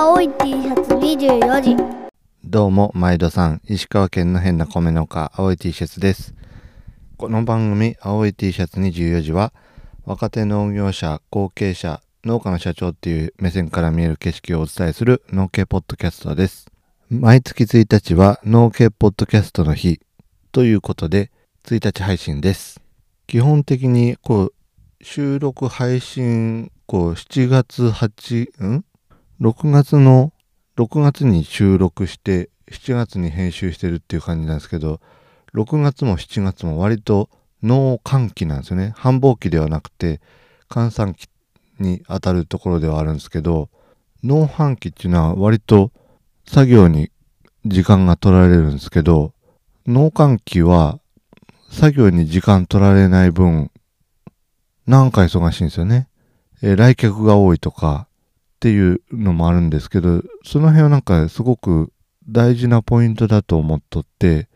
青い T シャツ24時どうも、毎度さん、石川県の変な米農家、青い T シャツです。この番組、青い T シャツ24時は、若手農業者、後継者、農家の社長っていう目線から見える景色をお伝えする農系ポッドキャストです。毎月1日は農系ポッドキャストの日ということで、1日配信です。基本的に、こう、収録配信、こう、7月8、ん ?6 月の6月に収録して7月に編集してるっていう感じなんですけど6月も7月も割と農閑期なんですよね繁忙期ではなくて閑散期に当たるところではあるんですけど農繁期っていうのは割と作業に時間が取られるんですけど農閑期は作業に時間取られない分なんか忙しいんですよね、えー来客が多いとかっていうのもあるんですけどその辺はなんかすごく大事なポイントだと思っとって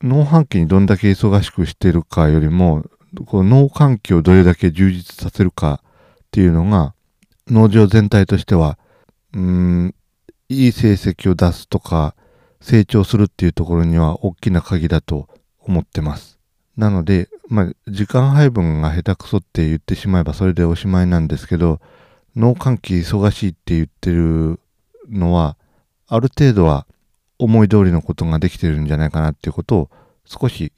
農繁期にどんだけ忙しくしてるかよりもこう農環境をどれだけ充実させるかっていうのが農場全体としてはうんいい成績を出すとか成長するっていうところには大きな鍵だと思ってます。なので、まあ、時間配分が下手くそって言ってしまえばそれでおしまいなんですけど農閑期忙しいって言ってるのはある程度は思い通りのことができてるんじゃないかなっていうことを少し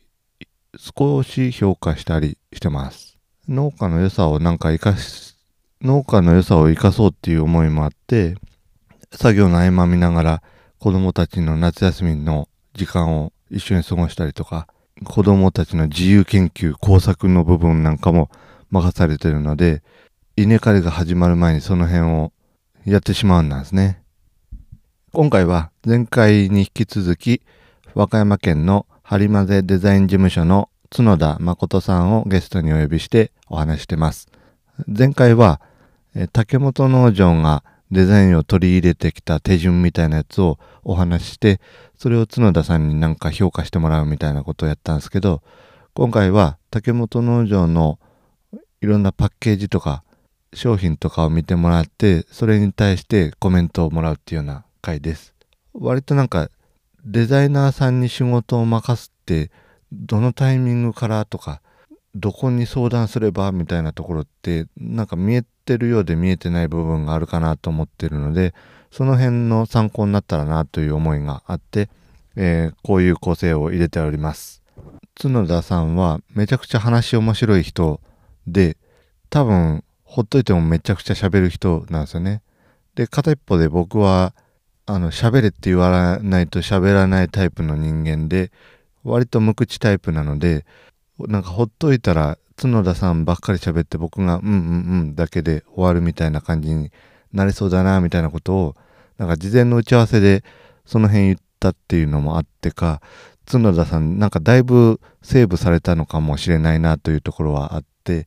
少し評価したりしてます。農家の良さをなんか生かし農家の良さを生かそうっていう思いもあって作業の合間見ながら子供たちの夏休みの時間を一緒に過ごしたりとか子供たちの自由研究工作の部分なんかも任されてるので稲刈りが始まる前にその辺をやってしまうんですね。今回は前回に引き続き和歌山県の播磨ぜデザイン事務所の角田誠さんをゲストにお呼びしてお話してます。前回は竹本農場がデザインを取り入れてきた手順みたいなやつをお話ししてそれを角田さんになんか評価してもらうみたいなことをやったんですけど今回は竹本農場のいろんなパッケージとか商品とかを見てもらってそれに対してコメントをもらうっていうような回です。割となんかデザイナーさんに仕事を任すってどのタイミングからとかどこに相談すればみたいなところってなんか見えてるようで見えてない部分があるかなと思ってるのでその辺の参考になったらなという思いがあって、えーこういう構成を入れております。角田さんはめちゃくちゃ話面白い人で多分ほっといてもめちゃくちゃ喋る人なんですよね。で片一方で僕はあの喋れって言わないと喋らないタイプの人間で割と無口タイプなのでなんかほっといたら角田さんばっかり喋って僕が「うんうんうん」だけで終わるみたいな感じになりそうだなみたいなことをなんか事前の打ち合わせでその辺言ったっていうのもあってか角田さんなんかだいぶセーブされたのかもしれないなというところはあって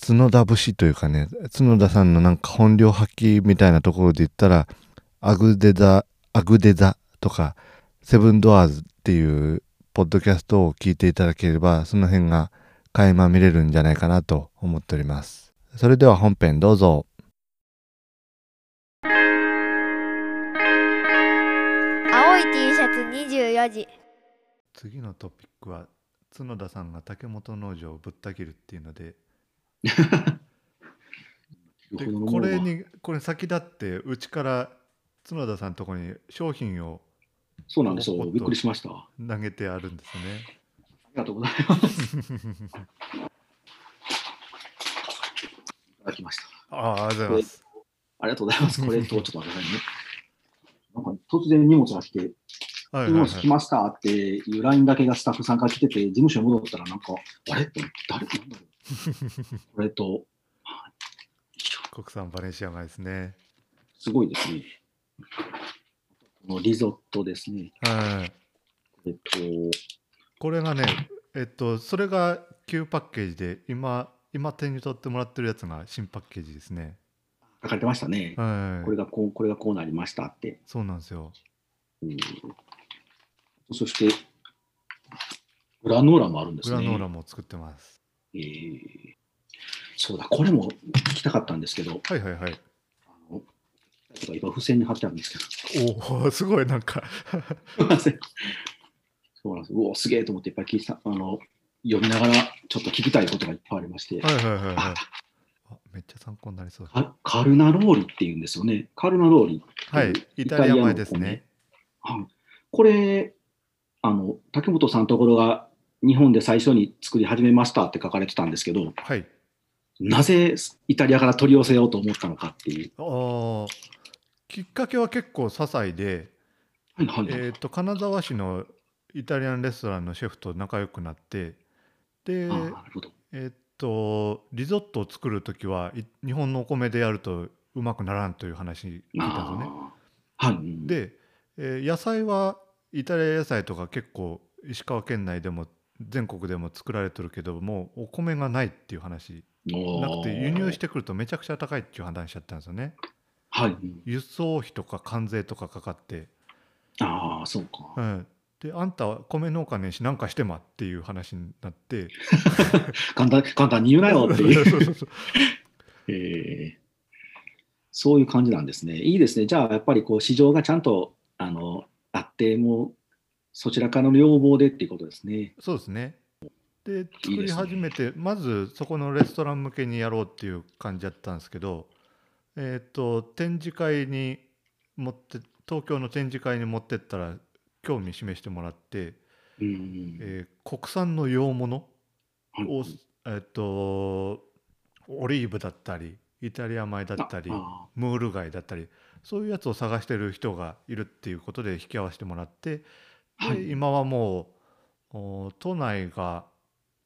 角田節というかね角田さんのなんか本領発揮みたいなところで言ったらアグデザアグデザとかセブンドアーズっていうポッドキャストを聞いていただければその辺が垣間見れるんじゃないかなと思っております。それでは本編どうぞ。青い T シャツ24時。次のトピックは角田さんが竹本農場をぶった切るっていうので でこれにこれ先立ってうちから角田さんのところに商品をそうなんですよ。びっくりしました。あ投げてあるんですね。りがとうございます。いただきました。ああ、ありがとうございます。ありがとうございます。これと、ちょっと待ってくださいね。なんか突然荷物が来て、荷はいはいはい。物来ましたっていう LINE だけがスタッフさんから来てて、事務所に戻ったら、なんか、あれ？誰？なんだろう。これと、国産バレンシアガですね。すごいですね。このリゾットですね。はい。えっと、これがね、えっと、それが旧パッケージで、今、今手に取ってもらってるやつが新パッケージですね。書かれてましたね。はい。これがこう、これがこうなりましたって。そうなんですよ。うんそして、グラノーラもあるんですね。グラノーラも作ってます。えーそうだ、これも聞きたかったんですけど、はいはいはい。あの今付箋に貼ってあるんですけど。おお、すごいなんかすいませんそうなんです。うお、すげえと思っていっぱい聞いた、あの、読みながらちょっと聞きたいことがいっぱいありまして、はいはいはいはいめっちゃ参考になりそうカルナローリっていうんですよね。カルナローリ。はい、イタリア米ですね。はい。これ、あの、竹本さんのところが日本で最初に作り始めましたって書かれてたんですけど、はい。なぜイタリアから取り寄せようと思ったのかっていう。あーきっかけは結構些細で、はいはい。えー、と金沢市のイタリアンレストランのシェフと仲良くなってで。えっ、とリゾットを作る時はい日本のお米でやるとうまくならんという話聞いたんですよね。はい。うん、で、えー野菜はイタリア野菜とか結構石川県内でも全国でも作られてるけどもうお米がないっていう話なくて輸入してくるとめちゃくちゃ高いっていう話だったんですよね。はい。うん輸送費とか関税とかかかって、ああ、そうか。うん、であんたは米農家ねえしなんかしてまっていう話になって 簡単簡単に言うなよっていう。そうそうそう えーそういう感じなんですね。いいですね。じゃあ、やっぱりこう市場がちゃんとあのあって、もうそちらからの要望でっていうことですね。そうですね。で作り始めてまずそこのレストラン向けにやろうっていう感じだったんですけど、えっ、と展示会に持って東京の展示会に持ってったら興味示してもらって、うんえー国産の洋物はいを、えっ、とオリーブだったりイタリア米だったりあムール貝だったりそういうやつを探してる人がいるっていうことで引き合わせてもらってで、はい今はもうお都内が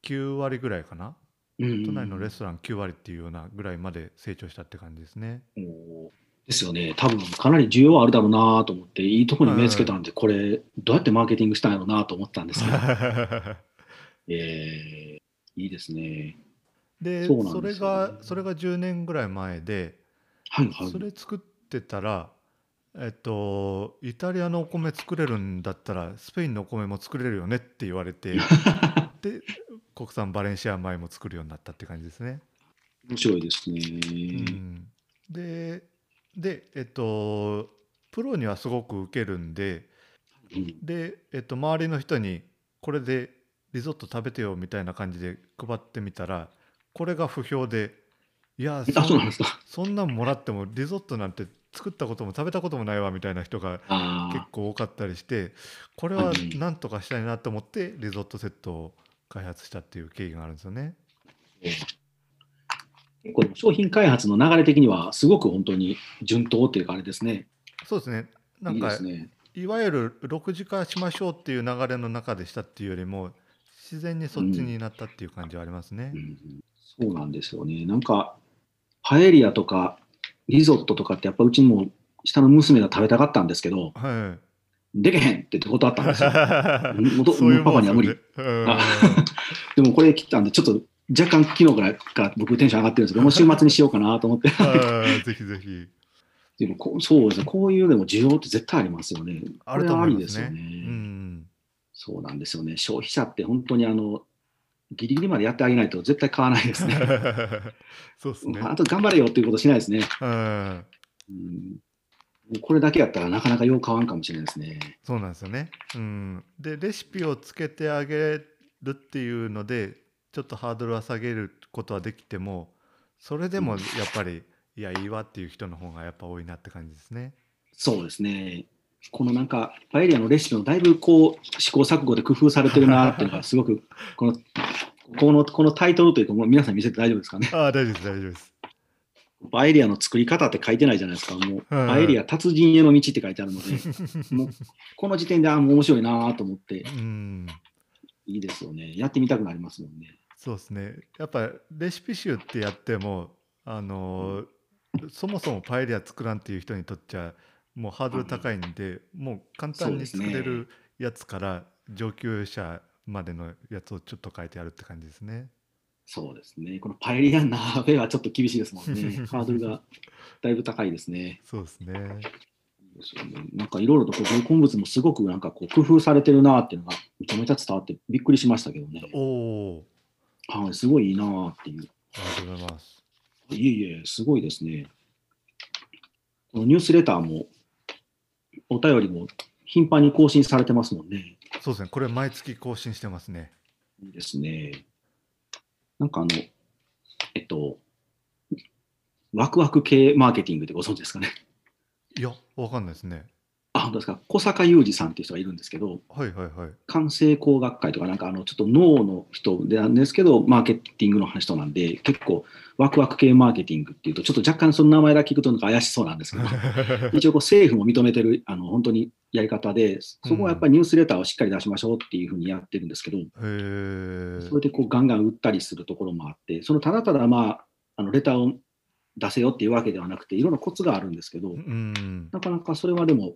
9割ぐらいかな？うん都内のレストラン9割っていうようなぐらいまで成長したって感じですね。おーですよね。多分かなり需要あるだろうなと思って、いいところに目つけたんで、これ、どうやってマーケティングしたんやろうなと思ったんですけど、えーいいですね。でそうなんそれですよねがそれが10年ぐらい前ではいはい。それ作ってたらえっとイタリアのお米作れるんだったらスペインのお米も作れるよねって言われて で国産バレンシア米も作るようになったって感じですね。面白いですね。うん、ででえっとプロにはすごく受けるんでうんで、えっと、周りの人にこれでリゾット食べてよみたいな感じで配ってみたらこれが不評でいや。そんなんもらってもリゾットなんて作ったことも食べたこともないわみたいな人があ結構多かったりしてこれははいなんとかしたいなと思ってリゾットセットを開発したっていう経緯があるんですよね。結構商品開発の流れ的にはすごく本当に順当っていうかあれですね。そうですねなんいいでかすね。いわゆる6次化しましょうっていう流れの中でしたっていうよりも自然にそっちになったっていう感じはありますねう。ん、そうなんですよね。なんか、パエリアとかリゾットとかってやっぱうちも下の娘が食べたかったんですけど、はい。でけへんって言って断ったんですよ。もうパパにはうん でもこれ切ったんで、ちょっと若干昨日ぐらいから僕テンション上がってるんですけど、もう週末にしようかなと思って。はいぜひぜひ。でもこうそうですね、こういうでも需要って絶対ありますよね。あると思いますね。ですよね。うん。そうなんですよね。消費者って本当にあの、ギリギリまでやってあげないと絶対買わないですね。そうですね。あと頑張れよっていうことしないですね。うん。これだけやったらなかなかよう買わんかもしれないですね。そうなんですよね。うん。で、レシピをつけてあげるっていうので、ちょっとハードルは下げることはできても、それでもやっぱり、いや、いいわっていう人の方がやっぱ多いなって感じですね。そうですね。このなんか、パエリアのレシピもだいぶこう、試行錯誤で工夫されてるなっていうのがすごく、この、この、このタイトルというか、もう皆さん見せて大丈夫ですかね？ああ、大丈夫です、大丈夫です。パエリアの作り方って書いてないじゃないですか。もう、パエリア達人への道って書いてあるので、もう、この時点で、あ、もう面白いなと思って、うん。いいですよね。やってみたくなりますもんね。そうですね。やっぱレシピ集ってやっても、あのーそもそもパエリア作らんっていう人にとっちゃもうハードル高いんで、もう簡単に作れるやつから上級者までのやつをちょっと書いてあるって感じですね。そうですね。このパエリア鍋はちょっと厳しいですもんね。ハードルがだいぶ高いですね。そうですね。なんかいろいろとこう混物もすごくなんかこう工夫されてるなっていうのがめちゃめちゃ伝わってびっくりしましたけどね。おおはい、すごいいいなっていう。ー、ありがとうございます。いえいえ、すごいですね。このニュースレターも、お便りも頻繁に更新されてますもんね。そうですね。これ毎月更新してますね。いいですね。なんかあの、えっと、ワクワク系マーケティングってご存知ですかね？いや、わかんないですね。あ、本当ですか？小坂雄二さんっていう人がいるんですけど、はいはいはい。工学会とかなんかあのちょっと脳の人でなんですけどマーケティングの人なんで結構ワクワク系マーケティングっていうとちょっと若干その名前だけ聞くとなんか怪しそうなんですけど 一応こう政府も認めてるあの本当にやり方でそこはやっぱりニュースレターをしっかり出しましょうっていうふうにやってるんですけどへえ。それでこうガンガン売ったりするところもあってそのただただまああのレターを出せよっていうわけではなくていろんなコツがあるんですけどうん。なかなかそれはでも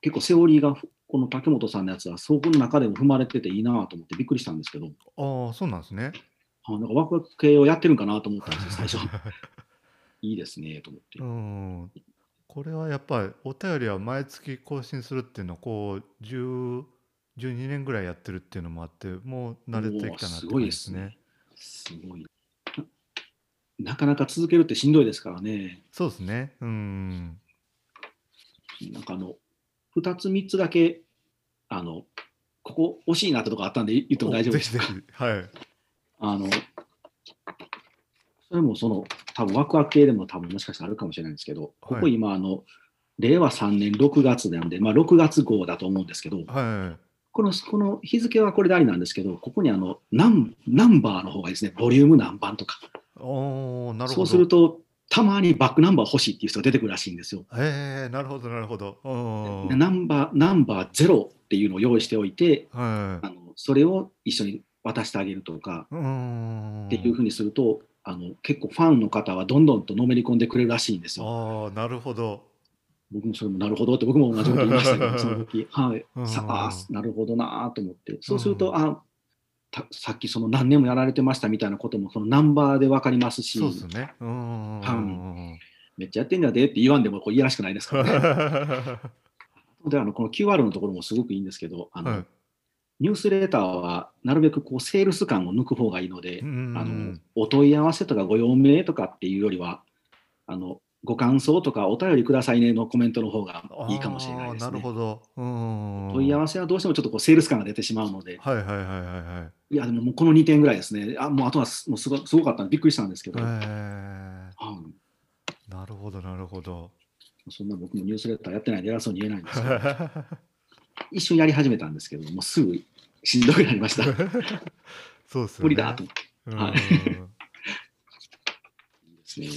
結構セオリーがこの竹本さんのやつはそこの中でも踏まれてていいなと思ってびっくりしたんですけどああ、そうなんですね。あなんかワクワク系をやってるんかなと思ったんですよ、最初。いいですね、と思ってう。ん。これはやっぱりお便りは毎月更新するっていうのをこう10 12年ぐらいやってるっていうのもあってもう慣れてきたなって感じですね。すごい。なかなか続けるってしんどいですからね。そうですね。うん。なんかあの、2つ3つだけ、あの、ここ惜しいなってとこあったんで言っても大丈夫ですか。はい。あの、それもその、多分ワクワク系でも多分もしかしたらあるかもしれないんですけど、ここ今、あの、令和3年6月なんで、まあ6月号だと思うんですけど、はこのこの日付はこれでありなんですけど、ここにあのナンナンバーの方がいいですね、ボリューム何番とか。おなるほど。そうすると、たまにバックナンバー欲しいっていう人が出てくるらしいんですよ。へえなるほどなるほど。ナンバーナンバーゼロっていうのを用意しておいて、はあのそれを一緒に渡してあげるとかい。うん。っていうふうにすると、あの結構ファンの方はどんどんとのめり込んでくれるらしいんですよ。ああなるほど。僕もそれもなるほどって僕も同じこと言いましたけど、その時、はい うん、さあなるほどなと思って、そうすると、あたさっきその何年もやられてましたみたいなこともそのナンバーで分かりますし、そうですね。うん。はめっちゃやってんだでって言わんでもこういやらしくないですからね。であのこの QR のところもすごくいいんですけど、あのはい。ニュースレターはなるべくこうセールス感を抜く方がいいので、うんあのお問い合わせとかご用命とかっていうよりは、あのご感想とかお便りくださいねのコメントの方がいいかもしれないですあーなるね。ほど。うん。問い合わせはどうしてもちょっとこうセールス感が出てしまうので、はいはいはいはいはい。いや、でももうこの2点ぐらいですね。あもうあとはすもうすごすごかったんでびっくりしたんですけど、えはいー、なるほどなるほど。そんな僕もニュースレターやってないんで偉そうに言えないんですけど、一瞬やり始めたんですけど、もうすぐしんどくなりました。そうですよね。無理だと思ってうん。はいですね。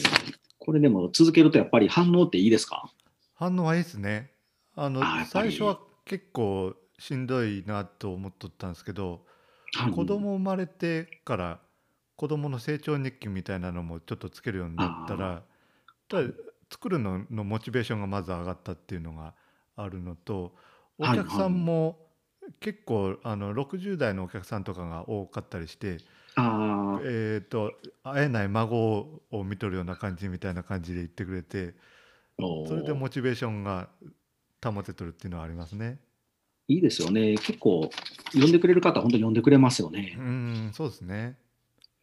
これでも続けるとやっぱり反応っていいですか？反応はいいですね。あのあ最初は結構しんどいなと思っとったんですけど、はい。子供生まれてから子供の成長日記みたいなのもちょっとつけるようになったら、ただ作るののモチベーションがまず上がったっていうのがあるのと、おはい。客さんも結構あの60代のお客さんとかが多かったりして、ああ、えー、と会えない孫を見とるような感じみたいな感じで言ってくれてそれでモチベーションが保てとるっていうのはありますね。いいですよね。結構、呼んでくれる方、本当に呼んでくれますよねう。んそうですね。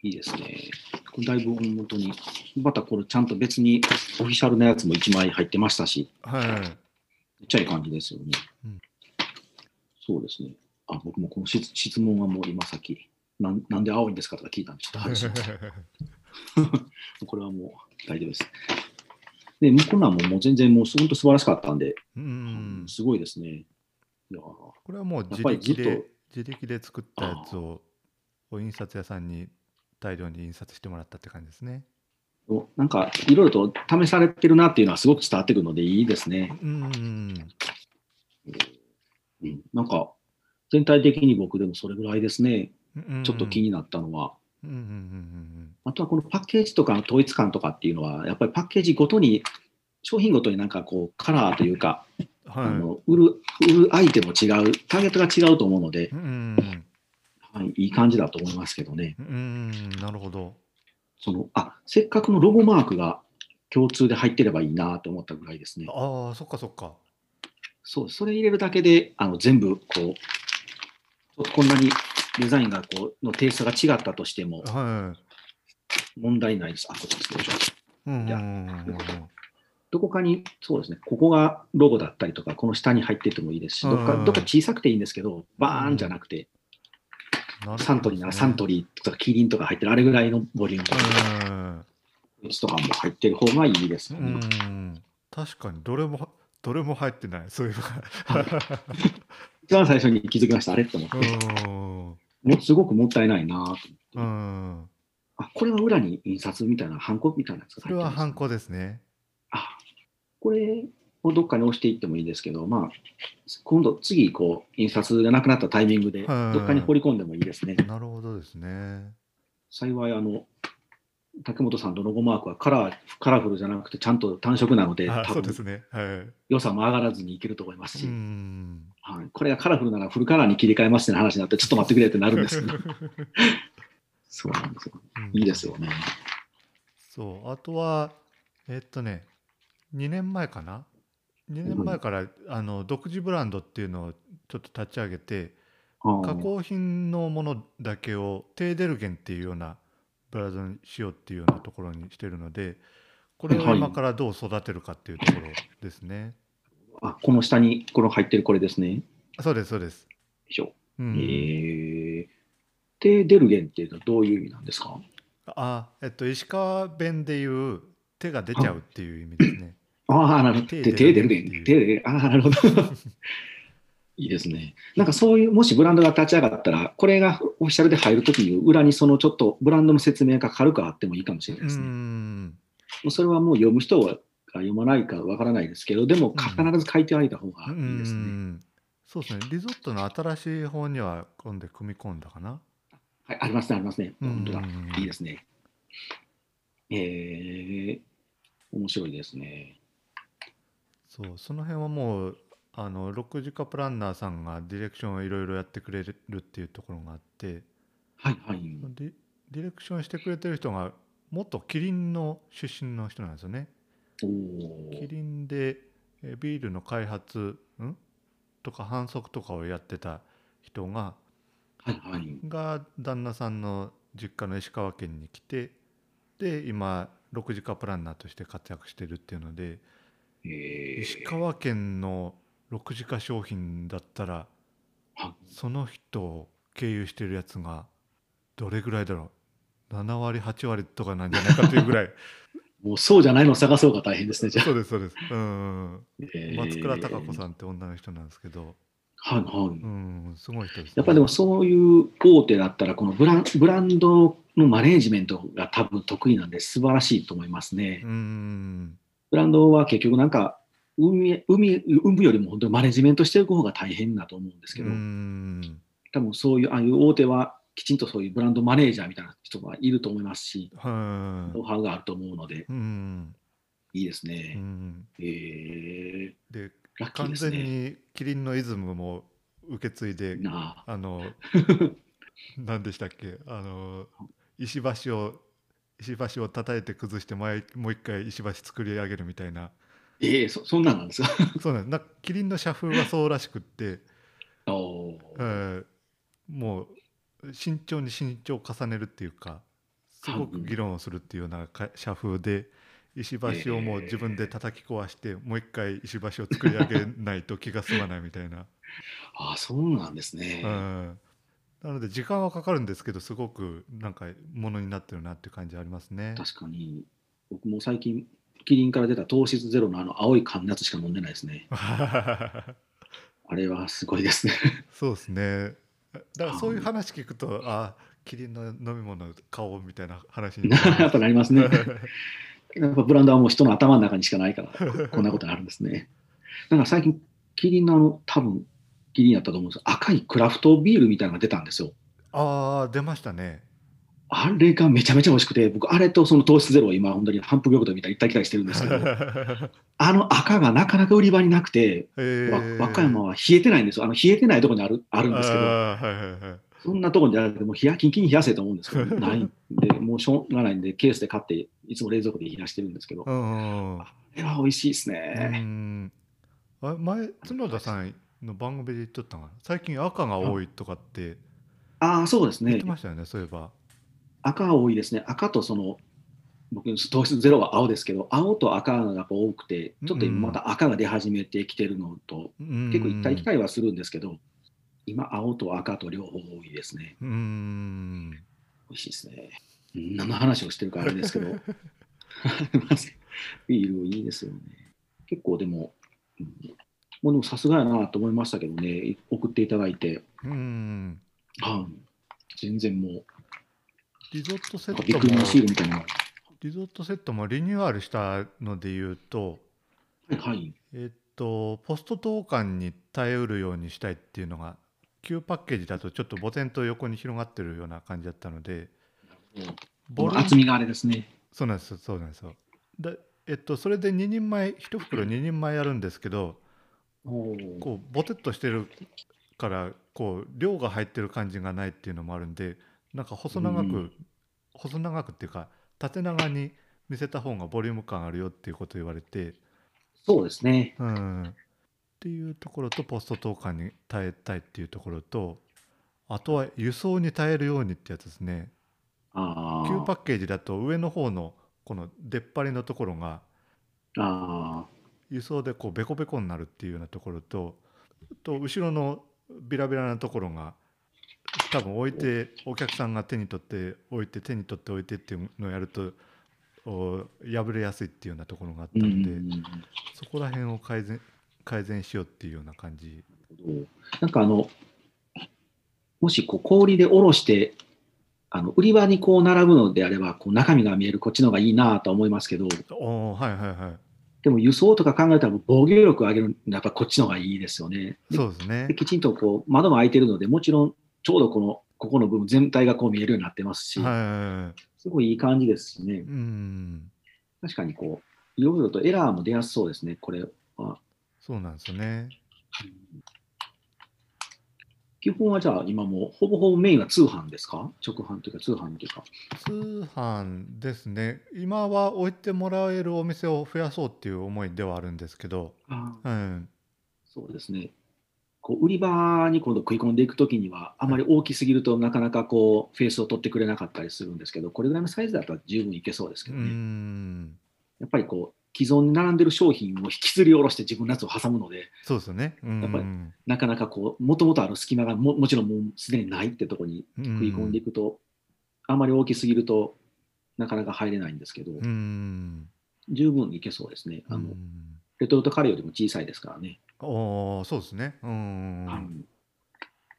いいですね。これだいぶ本当に、またこれちゃんと別にオフィシャルなやつも1枚入ってましたし、はい。めっちゃいい感じですよね。うんそうですね。あ、僕もこの質質問はもう今さっき、なんなんで青いんですかとか聞いたんで、ちょっと外しましたこれはもう大丈夫です。で、向こうのはもうもう全然もう本当素晴らしかったんで、うんすごいですね。これはもう自力で自力で作ったやつをお印刷屋さんに大量に印刷してもらったって感じですね。おなんかいろいろと試されてるなっていうのはすごく伝わってくるのでいいですね。うんうん、なんか全体的に僕でもそれぐらいですね。ちょっと気に。になったのは。あとはこのパッケージとかの統一感とかっていうのは、やっぱりパッケージごとに、商品ごとになんかこうカラーというか、はい。の売る売る相手も違う、ターゲットが違うと思うのでう、んはい、いい感じだと思いますけどね。なるほど。そのあせっかくのロゴマークが共通で入ってればいいなと思ったぐらいですね。ああそっかそっか。そう、それ入れるだけで、あの全部こう、こんなにデザインがこうのテイストが違ったとしてもはい。問題ないです。あ、こっちです。よいしょ。うんうんじゃあうんうん。うんどこかに、そうですね、ここがロゴだったりとか、この下に入っててもいいですし、どっかうん。どっか小さくていいんですけど、バーンじゃなくて、ねサントリーならサントリーとかキリンとか入ってる、あれぐらいのボリューム。うんのやつとかも入ってる方がいいですね。ん。確かに。どれもどれも入ってない。そういう一番最初に気づきました、あれって思って、のもうすごくもったいないなとうんうん。あ、これは裏に印刷みたいな、ハンコみたいなやつがそれはハンコ。コですね。あ、これをどっかに押していってもいいですけど、まあ、今度次、こう、印刷がなくなったタイミングで、はいどっかに放り込んでもいいですね。なるほどですね。幸い、あの、竹本さんのロゴマークはカラーカラフルじゃなくて、ちゃんと単色なので、あ多分そうですね。はい。良さも上がらずにいけると思いますうし、ん。はい、これがカラフルならフルカラーに切り替えますって話になって、ちょっと待ってくれってなるんですけど、そうなんですよ。いいですよね。そう。あとはえっとね2年前かな？2年前からあの独自ブランドっていうのをちょっと立ち上げてあ加工品のものだけを手ぇでるげんっていうようなブランドにしようっていうようなところにしてるのでこれをはい今からどう育てるかっていうところですね。あこの下にこの入ってるこれですね。よそうですそうです。いしょ。うんえー、手ぇでるげんっていうのはどういう意味なんですか？あえっと石川弁でいう手が出ちゃうっていう意味ですね。ああ、なるほど。手ぇ手ぇでるげん。でるげんっていう手ぇでるげん。ああ、なるほど。いいですね。なんかそういう、もしブランドが立ち上がったら、これがオフィシャルで入るときに、裏にそのちょっとブランドの説明が軽くあってもいいかもしれないうですね。もんうそれはもう読む人が読まないかわからないですけど、でも必ず書いてあげた方がういいですね。んそうですねリゾットの新しい方には今度組み込んだかな。はい、ありますね、ありますね。うん本当だ。いいですね。えー、面白いですね。そうその辺はもうあの6時間プランナーさんがディレクションをいろいろやってくれるっていうところがあってはい、はい。ディレクションしてくれてる人が元キリンの出身の人なんですよね。キリンでえビールの開発ん？とか販促とかをやってた人がはい、はい。が旦那さんの実家の石川県に来てで今6時間プランナーとして活躍してるっていうのでえー、石川県の6時間商品だったらはその人を経由してるやつがどれぐらいだろう？7割8割とかなんじゃないかというぐらい。もうそうじゃないのを探そうが大変ですね、じゃあ。そうですそうです。うん。えー松倉孝子さんって女の人なんですけど。はい、はい。うんすごい人です、ね、やっぱでもそういう大手だったら、このブランブランドのマネージメントが多分得意なんで素晴らしいと思いますね。うん。ブランドは結局なんか、運営運営生むよりも本当にマネジメントしていく方が大変だと思うんですけど、うん。多分そういう、ああいう大手はきちんとそういうブランドマネージャーみたいな人がいると思いますし、はノウハウがあると思うので、いうん。いいですうね。ん。えで完全ね。にキリンのイズムも受け継いでなあ。あの 何でしたっけ？あの石橋を石橋を叩いて崩して前もう一回石橋作り上げるみたいなええそそんなんなんですか？そうなんでキリンの社風はそうらしくって、おーえーもう慎重に慎重を重ねるっていうかすごく議論をするっていうようなか社風で石橋をもう自分で叩き壊して、もう一回石橋を作り上げないと気が済まないみたいな。ああ、そうなんですね。うんなので時間はかかるんですけどすごくなんかものになってるなっていう感じありますね。確かに、僕も最近、キリンから出た糖質ゼロのあの青い缶のやつしか飲んでないですね。あれはすごいですね。そうですね。だからそういう話聞くとあキリンの飲み物買おうみたいな話に やっぱなりますね。やっぱブランドはもう人の頭の中にしかないから、こんなことになるんですね。だから最近、キリンのあの、多分キリンやったと思うんです赤いクラフトビールみたいなのが出たんですよ。ああ出ましたね。あれがめちゃめちゃ美味しくて、僕、あれとその糖質ゼロを今、本当に反復横跳びみたいに行ったり来たりしてるんですけど、あの赤がなかなか売り場になくて、和歌山は冷えてないんですよ。あの冷えてないところにあるあるんですけど、はいはいはい。そんなところにあるもう冷やキンキンに冷やせと思うんですけど、ないんで、もうしょうがないんで、ケースで買って、いつも冷蔵庫で冷やしてるんですけど、あれは美味しいですうね。ん。あ前角田さんの番組で言っとったかな？最近赤が多いとかってああ、そうですね言って。ましたよね。そういえば。赤が多いですね。赤とその、僕糖質ゼロは青ですけど青と赤がやっぱ多くてちょっと今また赤が出始めてきてるのと、結構一体機会はするんですけど今青と赤と両方多いですね。うん。美味しいですね。うん何の話をしてるかあれですけど。ビールいいですよね。結構でも、うん、もうでもさすがやなと思いましたけどね。送っていただいて、うん。はい、全然もうリゾットセッビッグトシールみたいな。リゾットセットもリニューアルしたので言うとはいはい。えっとポスト投函に耐えうるようにしたいっていうのが旧パッケージだとちょっとボテンと横に広がってるような感じだったのでボ厚みがあれですね。そうなんですよそうなんですよ。でえっとそれで2人前1袋2人前やるんですけどこうボテッとしてるからこう量が入ってる感じがないっていうのもあるんでなんか細長く、うん細長くっていうか縦長に見せた方がボリューム感あるよっていうことを言われて、そうですね。うん、っていうところとポスト投函に耐えたいっていうところとあとは輸送に耐えるようにってやつですね。旧パッケージだと上の方のこの出っ張りのところがあ輸送でこうベコベコになるっていうようなところとと後ろのビラビラなところが多分置いてお客さんが手に取って置いて手に取って置いてっていうのをやるとお破れやすいっていうようなところがあったので、んそこら辺を改善改善しようっていうような感じ。なんかあのもしこう氷でおろしてあの売り場にこう並ぶのであればこう中身が見えるこっちの方がいいなと思いますけど。おーはいはいはい。でも輸送とか考えたら防御力を上げるのはやっぱこっちの方がいいですよね。でそうですね。できちんとこう窓も開いてるのでもちろんちょうどこのここの部分全体がこう見えるようになってますし、すごいいい感じですしね。うん。確かにこういろいろとエラーも出やすそうですねこれは。そうなんですよね。基本はじゃあ今もうほぼほぼメインは通販ですか？直販というか通販というか。通販ですね。今は置いてもらえるお店を増やそうっていう思いではあるんですけど、うん、そうですね。こう売り場に今度食い込んでいくときには、あまり大きすぎるとなかなかこうフェースを取ってくれなかったりするんですけど、これぐらいのサイズだったら十分いけそうですけうどね。んやっぱりこう既存に並んでる商品を引きずり下ろして自分のやつを挟むので、そうですよね。うんやっぱりなかなかこう、もともとある隙間がももちろんもうすでにないってとこに食い込んでいくと、あまり大きすぎるとなかなか入れないんですけど、うん十分いけそうですね。あのうんレトルトカレーよりも小さいですからね。おーそうですね。うん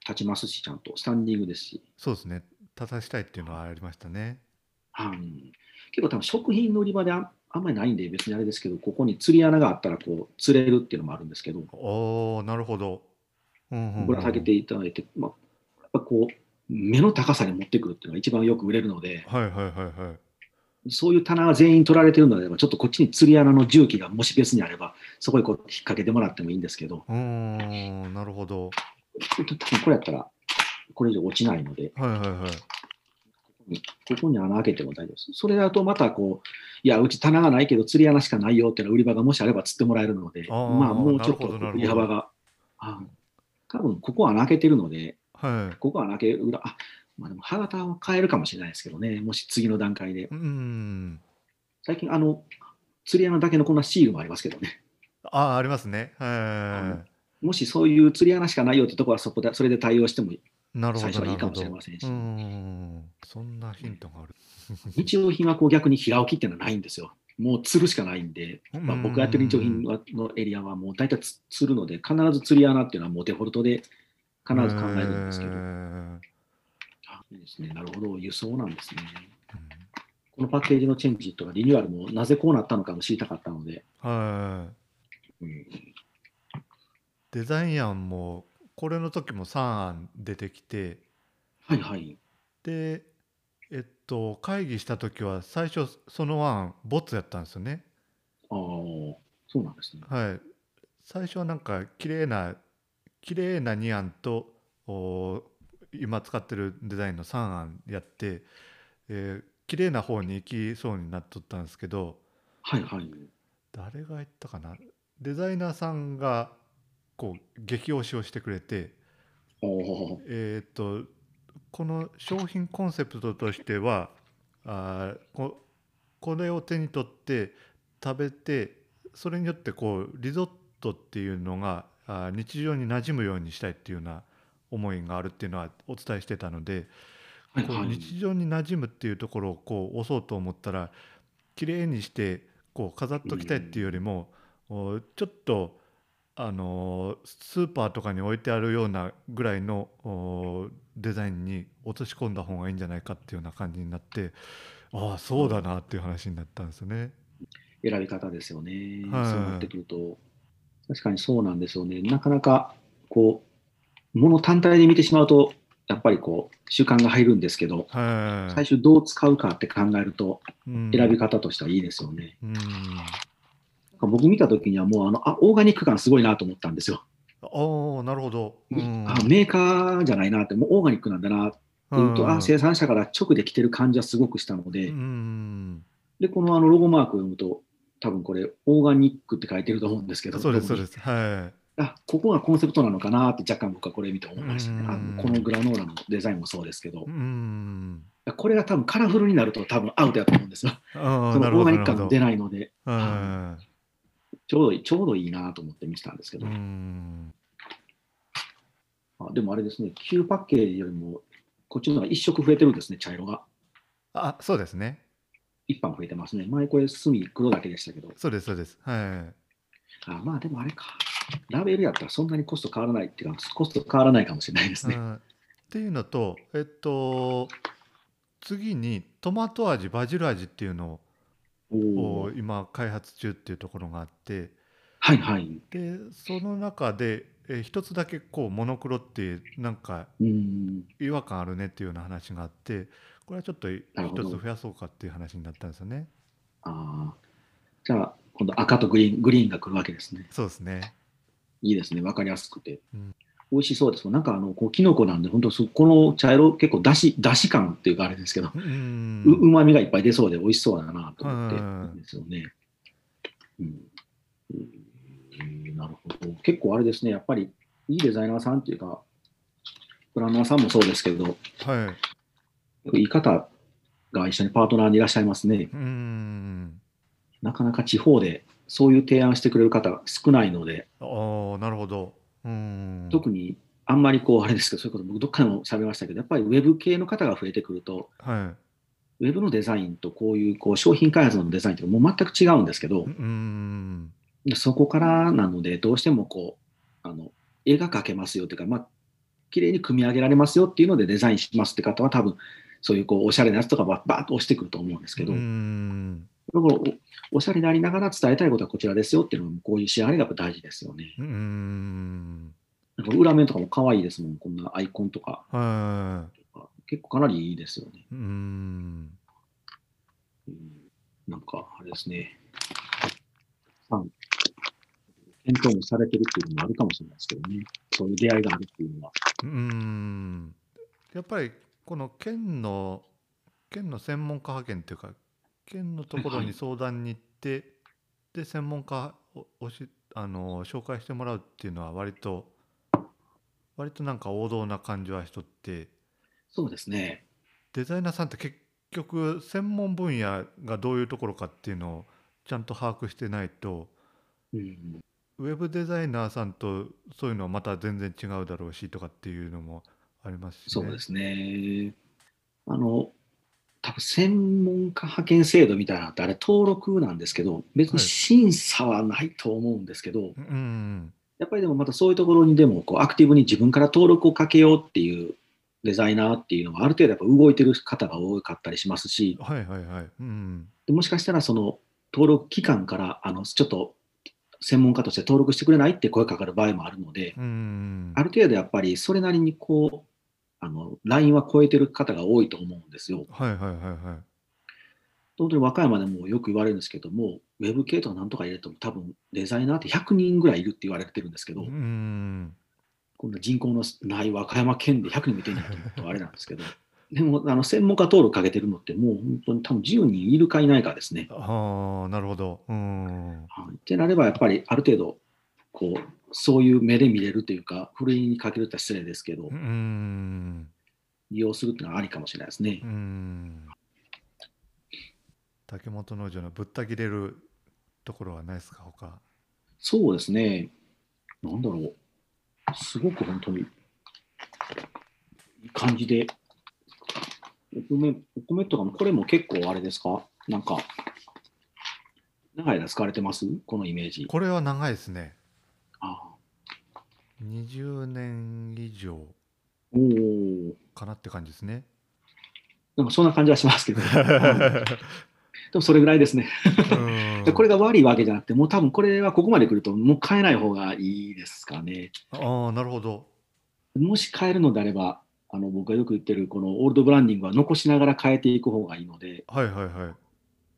立ちますし、ちゃんとスタンディングですし。そうですね。立たしたいっていうのはありましたね。はい結構多分食品の売り場でああんまりないんで別にあれですけど、ここに釣り穴があったらこう釣れるっていうのもあるんですけど、おおなるほど。うんうんうんぶら下げていただいて、まあ、こう、目の高さに持ってくるっていうのが一番よく売れるので、はいはいはいはい。そういう棚が全員取られてるのであれば、ちょっとこっちに釣り穴の重機がもし別にあれば、そこにこう引っ掛けてもらってもいいんですけど、うーんなるほど。多分これやったら、これ以上落ちないので、はいはいはい。ここに穴開けても大丈夫です。それだとまたこう、いや、うち棚がないけど釣り穴しかないよっていうのは売り場がもしあれば釣ってもらえるので、あーまあもうちょっとなるほどなるほど売り幅が、あ多分ここは穴開けてるので、はい。ここは穴開ける裏、あ、まあでも歯型は変えるかもしれないですけどね、もし次の段階でう。ん。最近、あの、釣り穴だけのこんなシールもありますけどね。ああ、ありますね。はもしそういう釣り穴しかないよってところはそこで、それで対応してもい。なるほど。最初はいいかもしれませんしん。そんなヒントがある。日用品はこう逆に平置きっていうのはないんですよ。もう釣るしかないんで、まあ、僕がやってる日用品はのエリアはもう大体つ釣るので、必ず釣り穴っていうのはもうデフォルトで必ず考えるんですけど、いいですね、なるほど、輸送なんですね。うんこのパッケージのチェンジとかリニューアルもなぜこうなったのかも知りたかったので、はい。うんデザイン案もこれの時も3案出てきてはいはい。でえっと会議した時は最初その案ボツやったんですよねああ、そうなんですね。はい最初はなんか綺麗な綺麗な2案とお今使ってるデザインの3案やって、えー綺麗な方に行きそうになっとったんですけどはいはい。誰が言ったかな？デザイナーさんがこう激推しをしてくれておお、えー、とこの商品コンセプトとしてはあーここれを手に取って食べてそれによってこうリゾットっていうのがあ日常に馴染むようにしたいっていうような思いがあるっていうのはお伝えしてたので、こう日常に馴染むっていうところをこう押そうと思ったら綺麗にしてこう飾っときたいっていうよりも、おちょっとあのスーパーとかに置いてあるようなぐらいのおデザインに落とし込んだ方がいいんじゃないかっていうような感じになってああそうだなっていう話になったんですよね。選び方ですよね。はいそうなってくると、確かにそうなんですよね。なかなか、こう、もの単体で見てしまうと、やっぱりこう、習慣が入るんですけど、はい、最初どう使うかって考えると、うん選び方としてはいいですよね。僕見たときにはもうあのあ、オーガニック感すごいなと思ったんですよ。ああなるほど。うんあメーカーじゃないなって、もうオーガニックなんだなっていうと、あ生産者から直で来てる感じはすごくしたので、うんで、このあのロゴマークを読むと、多分これ、オーガニックって書いてると思うんですけど、そうですそうです。はい。あここがコンセプトなのかなって若干僕はこれ見て思いましたね。あうんのこのグラノーラのデザインもそうですけどう、ん。これが多分カラフルになると多分アウトやと思うんですよ。そのオーガニック感も出ないので、はちょうどいい、ちょうどいいなと思って見てたんですけい。ど、うん。あでもあれですね、旧パッケージよりも、こっちの方が一色増えてるんですね、茶色が。あそうですね。一般増えてますね。前これ墨黒だけでしたけど、そうですそうです。はい。あまあでもあれか。ラベルやったらそんなにコスト変わらないっていうか、コスト変わらないかもしれないですね。うんっていうのとえっと次にトマト味バジル味っていうのおを今開発中っていうところがあってはいはい。でその中でえ一つだけこうモノクロってなんかうん。違和感あるねっていうような話があってこれはちょっと一つ増やそうかっていう話になったんですよね。ああ。じゃあ、今度赤とグリーン、グリーンが来るわけですね。そうですね。いいですね。わかりやすくて。うん美味しそうです。なんかあの、こう、キノコなんで、本当そこの茶色、結構だし、だし感っていうかあれですけど、うまみがいっぱい出そうで美味しそうだなと思ってですよね。うん。うんなるほど。結構あれですね。やっぱり、いいデザイナーさんっていうか、プランナーさんもそうですけど、はい。いい方が一緒にパートナーにいらっしゃいますね。うん。なかなか地方でそういう提案してくれる方が少ないので、ああ、なるほど。うん。特にあんまりこう、あれですけど、そういうこと僕どっかでも喋りましたけど、やっぱりウェブ系の方が増えてくると、はウェブのデザインとこういうこう商品開発のデザインってもう全く違うんですけどい。、うん。でそこからなので、どうしてもこう、あの、絵が描けますよっていうか、まあ、綺麗に組み上げられますよっていうのでデザインしますって方は多分、そういうこう、おしゃれなやつとかばバーッと押してくると思うんですけど、うん。だからおおしゃれでありながら伝えたいことはこちらですよっていうのも、こういう仕上がりが大事ですよね。うん。なんか裏面とかも可愛いですもん、こんなアイコンとか。は結構かなりいいですよね。い。うん。うん、なんか、あれですね。検討もされてるっていうのもあるかもしれないですけどね。そういう出会いがあるっていうのは。うん。やっぱりこの県の県の専門家派遣っていうか県のところにはいはい相談に行って、で専門家をおしあの紹介してもらうっていうのは割と割となんか王道な感じはしとってそうですね。デザイナーさんって結局専門分野がどういうところかっていうのをちゃんと把握してないとうん、ウェブデザイナーさんとそういうのはまた全然違うだろうしとかっていうのもありますし、ね、そうですね。あの、多分専門家派遣制度みたいなのってあれ登録なんですけど、別に審査はないと思うんですけど、うんやっぱりでもまたそういうところにでもこうアクティブに自分から登録をかけようっていうデザイナーっていうのがある程度やっぱ動いてる方が多かったりしますし、はいはいはい。うん。でもしかしたらその登録機関からあのちょっと専門家として登録してくれないって声かかる場合もあるので、うん。ある程度やっぱりそれなりにこう、あの、ラインは超えてる方が多いと思うんですよ。はいはいはいはい。本当に和歌山でもよく言われるんですけども、ウェブ系とかなんとか入れても多分デザイナーって100人ぐらいいるって言われてるんですけど、うんこんな人口のない和歌山県で100人もいてんだと思うとあれなんですけど、でもあの専門家登録かけてるのってもう本当に多分10人いるかいないかですね。ああなるほど。うん。はい、ってなればやっぱりある程度こうそういう目で見れるというか、ふるいにかけるって失礼ですけどう、ん利用するっていうのはありかもしれないですねう。ん竹本農場のぶった切れるところはないですか他？そうですね。なんだろう。すごく本当に、いい感じで、お米、お米とかも、これも結構あれですか？なんか、長い間使われてます？このイメージ。これは長いですね20年以上。かなって感じですねなんかそんな感じはしますけど。でもそれぐらいですね。これが悪いわけじゃなくて、もう多分これはここまで来ると、もう変えない方がいいですかね。ああなるほどもし変えるのであれば、あの僕がよく言ってるこのオールドブランディングは残しながら変えていく方がいいので、はいはいはい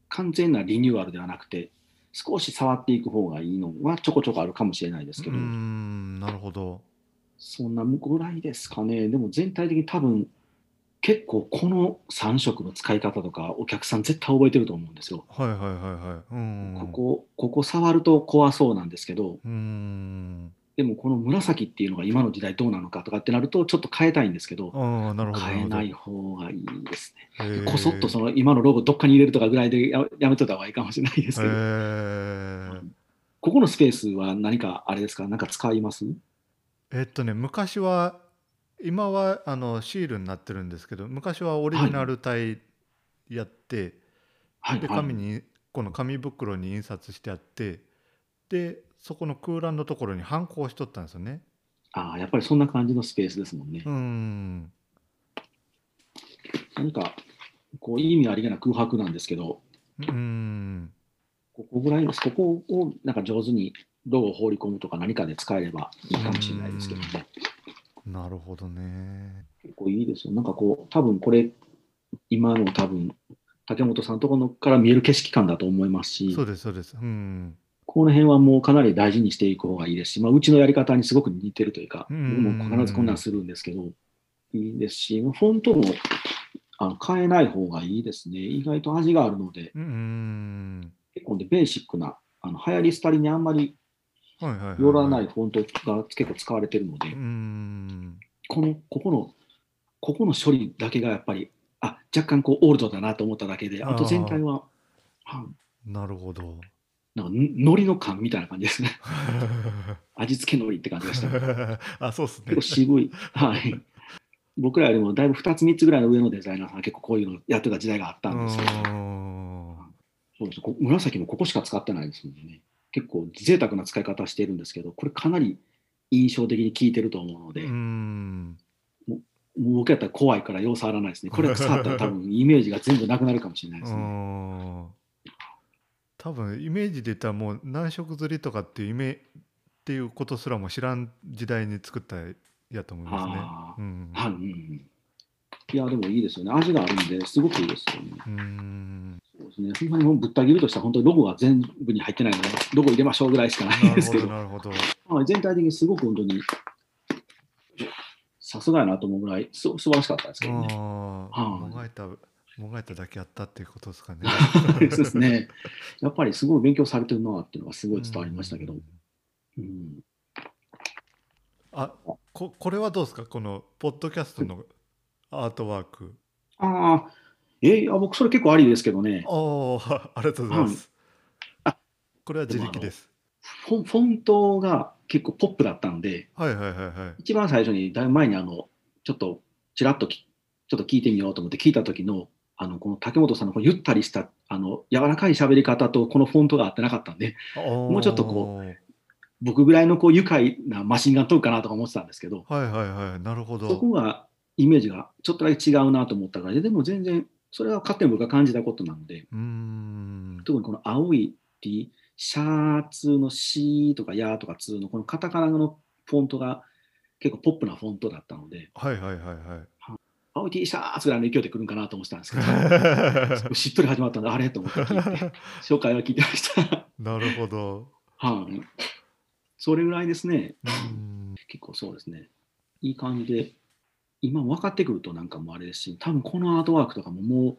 完全なリニューアルではなくて、少し触っていく方がいいのはちょこちょこあるかもしれないですけど、うーんなるほど。そんなぐらいですかね。でも全体的に多分、結構この3色の使い方とか、お客さん絶対覚えてると思うんですよ。はいはいはいはい。うん。ここ、ここ触ると怖そうなんですけど、うーんでもこの紫っていうのが今の時代どうなのかとかってなると、ちょっと変えたいんですけど、変えない方がいいですね。こそっとその今のロゴどっかに入れるとかぐらいでややめといた方がいいかもしれないですけど、ここのスペースは何かあれですか、なんか使います？えっとね昔は今はあのシールになってるんですけど昔はオリジナル体やって、ではい。はい。紙にこの紙袋に印刷してあってでそこの空欄のところにハンコをしとったんですよねああ、やっぱりそんな感じのスペースですもんねう。ん何かこう意味ありげな空白なんですけど、うんここぐらいです。ここをなんか上手にロゴを放り込むとか何かで使えればいいかもしれないですけどね。なるほどね結構いいですよ。なんかこう、多分これ、今の多分、竹本さんのところから見える景色感だと思いますしそう、ですそうですうんこの辺はもうかなり大事にしていく方がいいですし、まあ、うちのやり方にすごく似てるというか、うん。僕も必ずこんなんするんですけど、いいですし、フォントもあの変えない方がいいですね。意外と味があるので、うん結構ね、ベーシックな、あの流行り廃りにあんまりはいはいはいはい。寄らないフォントが結構使われてるので、うん。この、ここの、ここの処理だけがやっぱり、あ、若干こうオールドだなと思っただけで、あと全体は、はなるほどなんか、ん海苔の感みたいな感じですね。味付け海苔って感じがした。あそうっすね結構渋い。はい。僕らよりもだいぶ2つ3つぐらいの上のデザイナーさんは結構こういうのやってた時代があったんですけど、うんそうですこ紫もここしか使ってないですもんね。結構贅沢な使い方してるんですけど、これかなり印象的に効いてると思うので、うんもう僕やったら怖いからよう触らないですね。これ触ったら多分イメージが全部なくなるかもしれないですうね。ん多分イメージで言ったらもう何色刷りとかっていうイメっていうことすらも知らん時代に作ったやと思いますねあ。ーうんはい、うんうん。いや、でもいいですよね。味があるんで、すごくいいですよね。うんそうですね。ほんまにもうぶった切るとしたら、本当にロゴが全部に入ってないので、ロゴ入れましょうぐらいしかないですけど、どなるほど。はい全体的にすごく本当に、さすがやなと思うぐらい、す素晴らしかったですけどね。あもがいただけあったっていうことですかね。そうですね。やっぱりすごい勉強されてるなっていうのがすごい伝わりましたけどうん。うんあここれはどうですか？このポッドキャストのアートワーク。ああ、えいや僕それ結構ありですけどね。ああ、ありがとうございます。あこれは自力です。フォンフォントが結構ポップだったんで、はいはいはいはい。一番最初にだいぶ前にあの、ちょっとちらっときちょっと聞いてみようと思って聞いた時の、あの、この竹本さんのこうゆったりした、あの、柔らかい喋り方とこのフォントが合ってなかったんで、もうちょっとこ僕ぐらいのこう愉快なマシンガントークかなとか思ってたんですけど、はいはいはい。なるほそど。こがイメージがちょっとだけ違うなと思ったからで、でも全然、それは勝手に僕が感じたことなので、うーん。特にこの青い T、シャーツの C とかヤーとか2のこのカタカナのフォントが結構ポップなフォントだったので、はいはいはいはい。青い T シャツぐらいの勢いで来るんかなと思ってたんですけど、しっとり始まったんで、あれと思って聞いて、紹介は聞いてました。なるほど。はい。それぐらいですね。結構そうですね。いい感じで、今分かってくるとなんかもうあれですし、多分このアートワークとかももう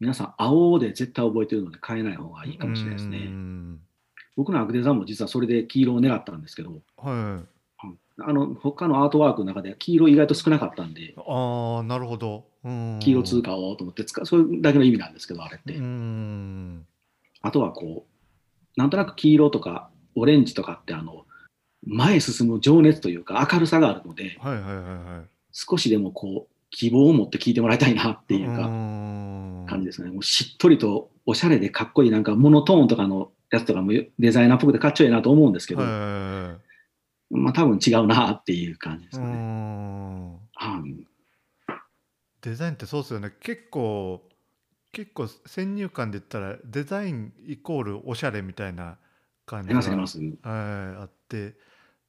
皆さん青で絶対覚えてるので変えない方がいいかもしれないですね。ん僕のアクデザも実はそれで黄色を狙ったんですけど、はい。うんあの他のアートワークの中で黄色意外と少なかったんで、ああ、なるほど。うん黄色通貨をと思って使う、それだけの意味なんですけど、あれって。うん。あとはこう、なんとなく黄色とかオレンジとかって、あの、前へ進む情熱というか明るさがあるので、はいはいはいはい。少しでもこう、希望を持って聞いてもらいたいなっていうか、ん感じですね。もうしっとりとおしゃれでかっこいい、なんかモノトーンとかのやつとかもデザイナーっぽくてかっちょいいなと思うんですけど、はいはいはいはいまあ多分違うなっていう感じですね。んはいデザインってそうですよね結構結構先入観で言ったらデザインイコールおしゃれみたいな感あじりますあって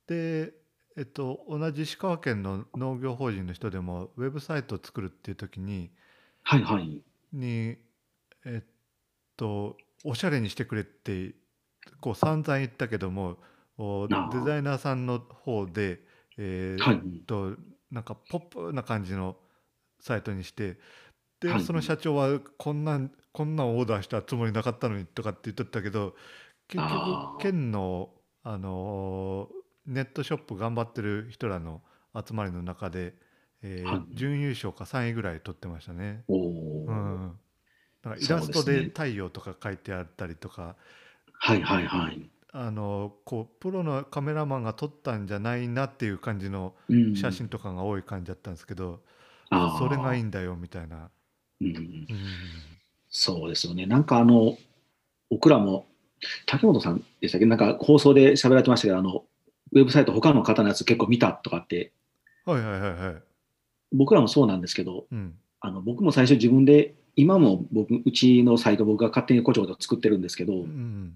でえっと同じ石川県の農業法人の人でもウェブサイトを作るっていう時にはいはい。にえっとおしゃれにしてくれってこう散々言ったけどもデザイナーさんの方でえーはい。となんかポップな感じのサイトにしてで、はい。その社長はこんなんこんなんオーダーしたつもりなかったのにとかって言っとったけど結局県の、あのーネットショップ頑張ってる人らの集まりの中で、えーはい。準優勝か3位ぐらい取ってましたね。おうお、ん、なんかイラストで太陽とか書いてあったりとか、はいはいはい。あのこうプロのカメラマンが撮ったんじゃないなっていう感じのうん。写真とかが多い感じだったんですけど、あー。それがいいんだよみたいな。うん、うん。そうですよね。なんかあの、僕らも、竹本さんでしたっけ？なんか放送で喋られてましたけど、あの、ウェブサイト他の方のやつ結構見たとかって、はいはいはいはい。僕らもそうなんですけど、うん。あの僕も最初自分で、今も僕、うちのサイト僕が勝手にこちょこちょ作ってるんですけど、うん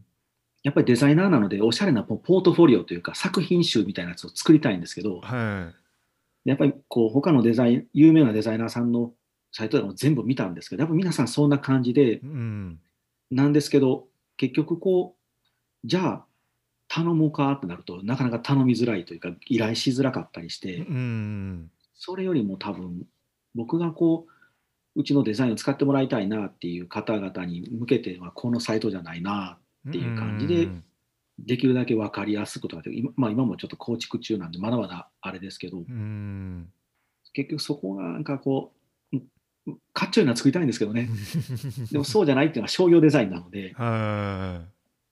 やっぱりデザイナーなので、おしゃれなポポートフォリオというか作品集みたいなやつを作りたいんですけど、はやっぱりこう他のデザイン、有名なデザイナーさんのサイトでも全部見たんですけど、やっぱ皆さんそんな感じでなんですけど、結局こう、じゃあ頼もうかってなるとなかなか頼みづらいというか、依頼しづらかったりして、うん。それよりも多分、僕がこう、うちのデザインを使ってもらいたいなっていう方々に向けては、このサイトじゃないな、っていう感じでうん。できるだけ分かりやすくとか今,、まあ、今もちょっと構築中なんで、まだまだあれですけど、うん。結局そこがなんかこう、うんかっちょいいのは作りたいんですけどね、でもそうじゃないっていうのは商業デザインなので、は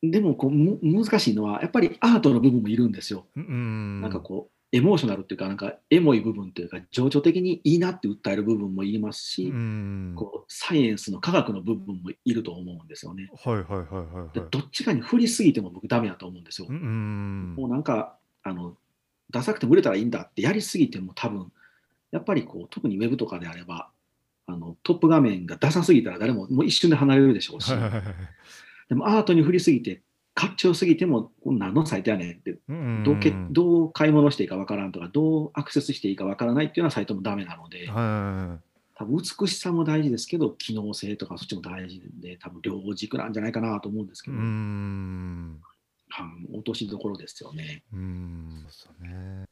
でもこうむ難しいのは、やっぱりアートの部分もいるんですよ。なんかこう、エモーショナルっていうか、なんかエモい部分というか、情緒的にいいなって訴える部分もいますし、うんこうサイエンスの科学の部分もいると思うんですよね。はいはいはいはいはい。でどっちかに振りすぎても僕ダメだと思うんですよ。うんもうなんか、あの、ダサくても売れたらいいんだってやりすぎても多分、やっぱりこう、特にウェブとかであれば、あのトップ画面がダサすぎたら誰ももう一瞬で離れるでしょうし、でもアートに振りすぎて、かっちょよすぎても、何のサイトやねんって、うんどうけどう買い物していいかわからんとか、どうアクセスしていいかわからないっていうようなサイトもダメなので、は多分美しさも大事ですけど、機能性とかそっちも大事で、多分両軸なんじゃないかなと思うんですけど、ん。はい落としどころですよね。うん。そうね。